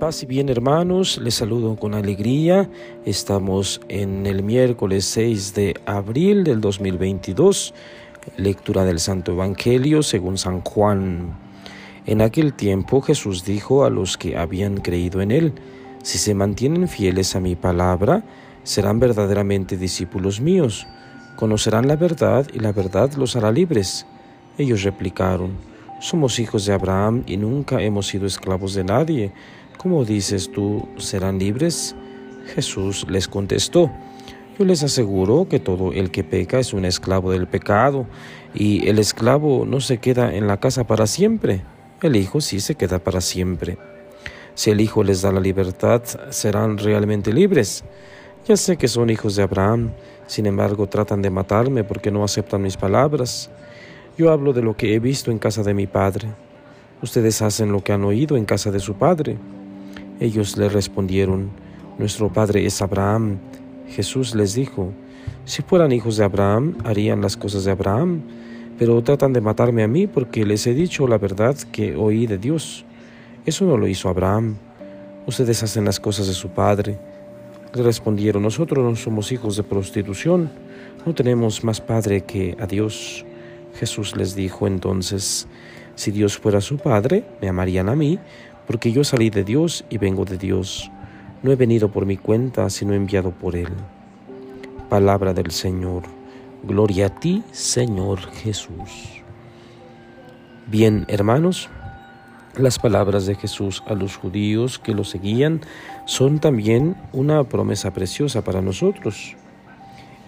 Paz y bien hermanos, les saludo con alegría. Estamos en el miércoles 6 de abril del 2022, lectura del Santo Evangelio según San Juan. En aquel tiempo Jesús dijo a los que habían creído en él, si se mantienen fieles a mi palabra, serán verdaderamente discípulos míos, conocerán la verdad y la verdad los hará libres. Ellos replicaron, somos hijos de Abraham y nunca hemos sido esclavos de nadie. ¿Cómo dices tú, serán libres? Jesús les contestó, yo les aseguro que todo el que peca es un esclavo del pecado, y el esclavo no se queda en la casa para siempre, el Hijo sí se queda para siempre. Si el Hijo les da la libertad, serán realmente libres. Ya sé que son hijos de Abraham, sin embargo tratan de matarme porque no aceptan mis palabras. Yo hablo de lo que he visto en casa de mi padre. Ustedes hacen lo que han oído en casa de su padre. Ellos le respondieron, Nuestro padre es Abraham. Jesús les dijo, Si fueran hijos de Abraham, harían las cosas de Abraham, pero tratan de matarme a mí porque les he dicho la verdad que oí de Dios. Eso no lo hizo Abraham. Ustedes hacen las cosas de su padre. Le respondieron, nosotros no somos hijos de prostitución, no tenemos más padre que a Dios. Jesús les dijo entonces, si Dios fuera su Padre, me amarían a mí, porque yo salí de Dios y vengo de Dios. No he venido por mi cuenta, sino enviado por Él. Palabra del Señor. Gloria a ti, Señor Jesús. Bien, hermanos, las palabras de Jesús a los judíos que lo seguían son también una promesa preciosa para nosotros.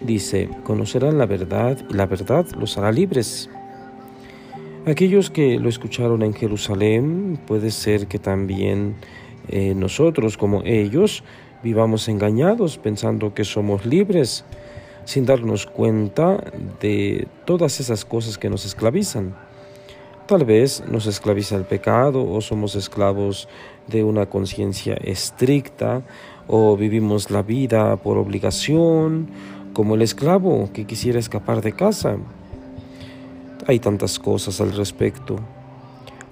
Dice, conocerán la verdad y la verdad los hará libres. Aquellos que lo escucharon en Jerusalén, puede ser que también eh, nosotros, como ellos, vivamos engañados pensando que somos libres, sin darnos cuenta de todas esas cosas que nos esclavizan. Tal vez nos esclaviza el pecado o somos esclavos de una conciencia estricta o vivimos la vida por obligación como el esclavo que quisiera escapar de casa. Hay tantas cosas al respecto.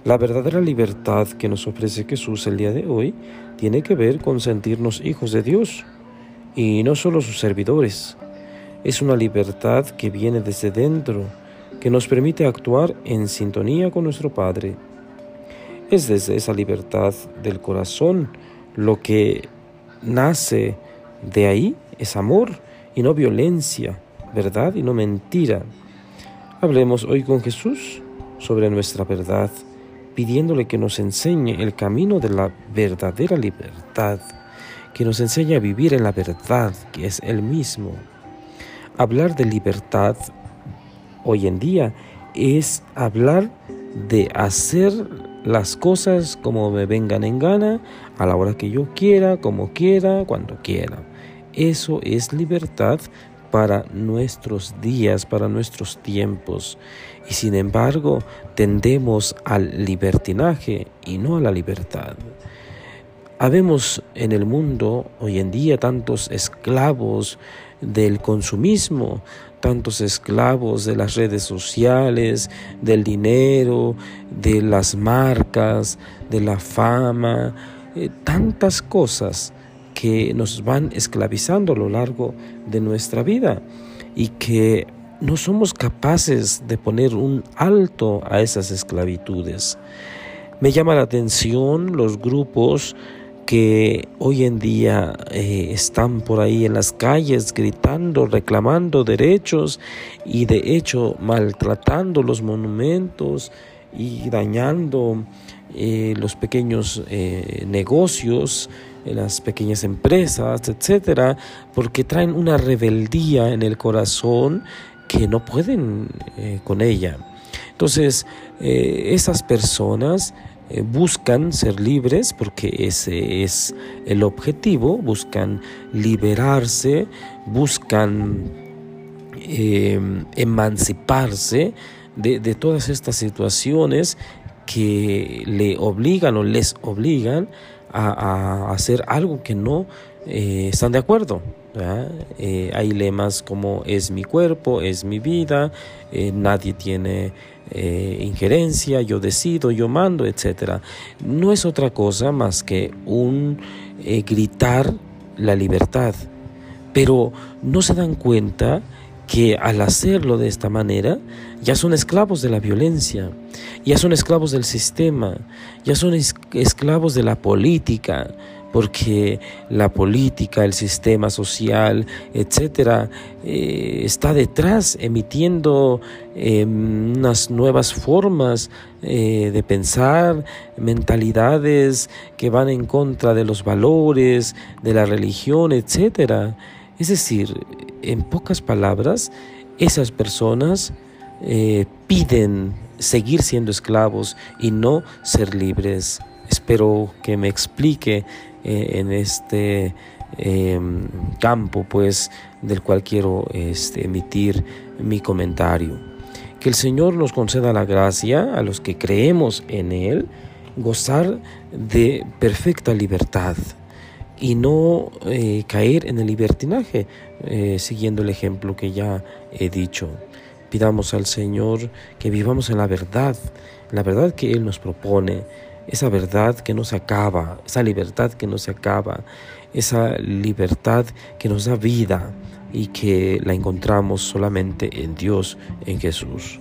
La verdadera libertad que nos ofrece Jesús el día de hoy tiene que ver con sentirnos hijos de Dios y no solo sus servidores. Es una libertad que viene desde dentro, que nos permite actuar en sintonía con nuestro Padre. Es desde esa libertad del corazón lo que nace de ahí, es amor y no violencia, verdad y no mentira. Hablemos hoy con Jesús sobre nuestra verdad, pidiéndole que nos enseñe el camino de la verdadera libertad, que nos enseñe a vivir en la verdad, que es Él mismo. Hablar de libertad hoy en día es hablar de hacer las cosas como me vengan en gana, a la hora que yo quiera, como quiera, cuando quiera. Eso es libertad para nuestros días, para nuestros tiempos. Y sin embargo, tendemos al libertinaje y no a la libertad. Habemos en el mundo hoy en día tantos esclavos del consumismo, tantos esclavos de las redes sociales, del dinero, de las marcas, de la fama, eh, tantas cosas que nos van esclavizando a lo largo de nuestra vida y que no somos capaces de poner un alto a esas esclavitudes. Me llama la atención los grupos que hoy en día eh, están por ahí en las calles gritando, reclamando derechos y de hecho maltratando los monumentos y dañando eh, los pequeños eh, negocios las pequeñas empresas, etcétera, porque traen una rebeldía en el corazón que no pueden eh, con ella. Entonces, eh, esas personas eh, buscan ser libres porque ese es el objetivo, buscan liberarse, buscan emanciparse de, de todas estas situaciones que le obligan o les obligan a, hacer algo que no eh, están de acuerdo. Eh, hay lemas como es mi cuerpo, es mi vida, eh, nadie tiene injerencia, yo decido, yo mando, etc. No es otra cosa más que un gritar la libertad, pero no se dan cuenta que al hacerlo de esta manera ya son esclavos de la violencia, ya son esclavos del sistema, ya son esclavos de la política, porque la política, el sistema social, etcétera, eh, está detrás emitiendo em, unas nuevas formas eh, de pensar, mentalidades que van en contra de los valores, de la religión, etcétera. Es decir, en pocas palabras, esas personas eh, piden seguir siendo esclavos y no ser libres. Espero que me explique eh, en este em, campo, pues, del cual quiero este, emitir mi comentario. Que el Señor nos conceda la gracia a los que creemos en Él, gozar de perfecta libertad y no eh, caer en el libertinaje, eh, siguiendo el ejemplo que ya he dicho. Pidamos al Señor que vivamos en la verdad, la verdad que Él nos propone, esa verdad que no se acaba, esa libertad que no se acaba, esa libertad que nos da vida y que la encontramos solamente en Dios, en Jesús.